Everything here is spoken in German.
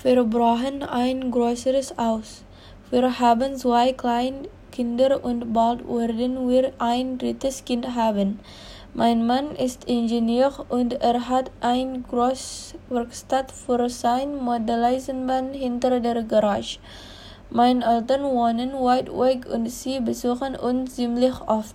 Wir brauchen ein größeres Haus. Wir haben zwei kleine Kinder und bald werden wir ein drittes Kind haben. Mein Mann ist Ingenieur und er hat eine große Werkstatt für sein Modelleisenbahn hinter der Garage. Meine Eltern wohnen weit weg und sie besuchen uns ziemlich oft.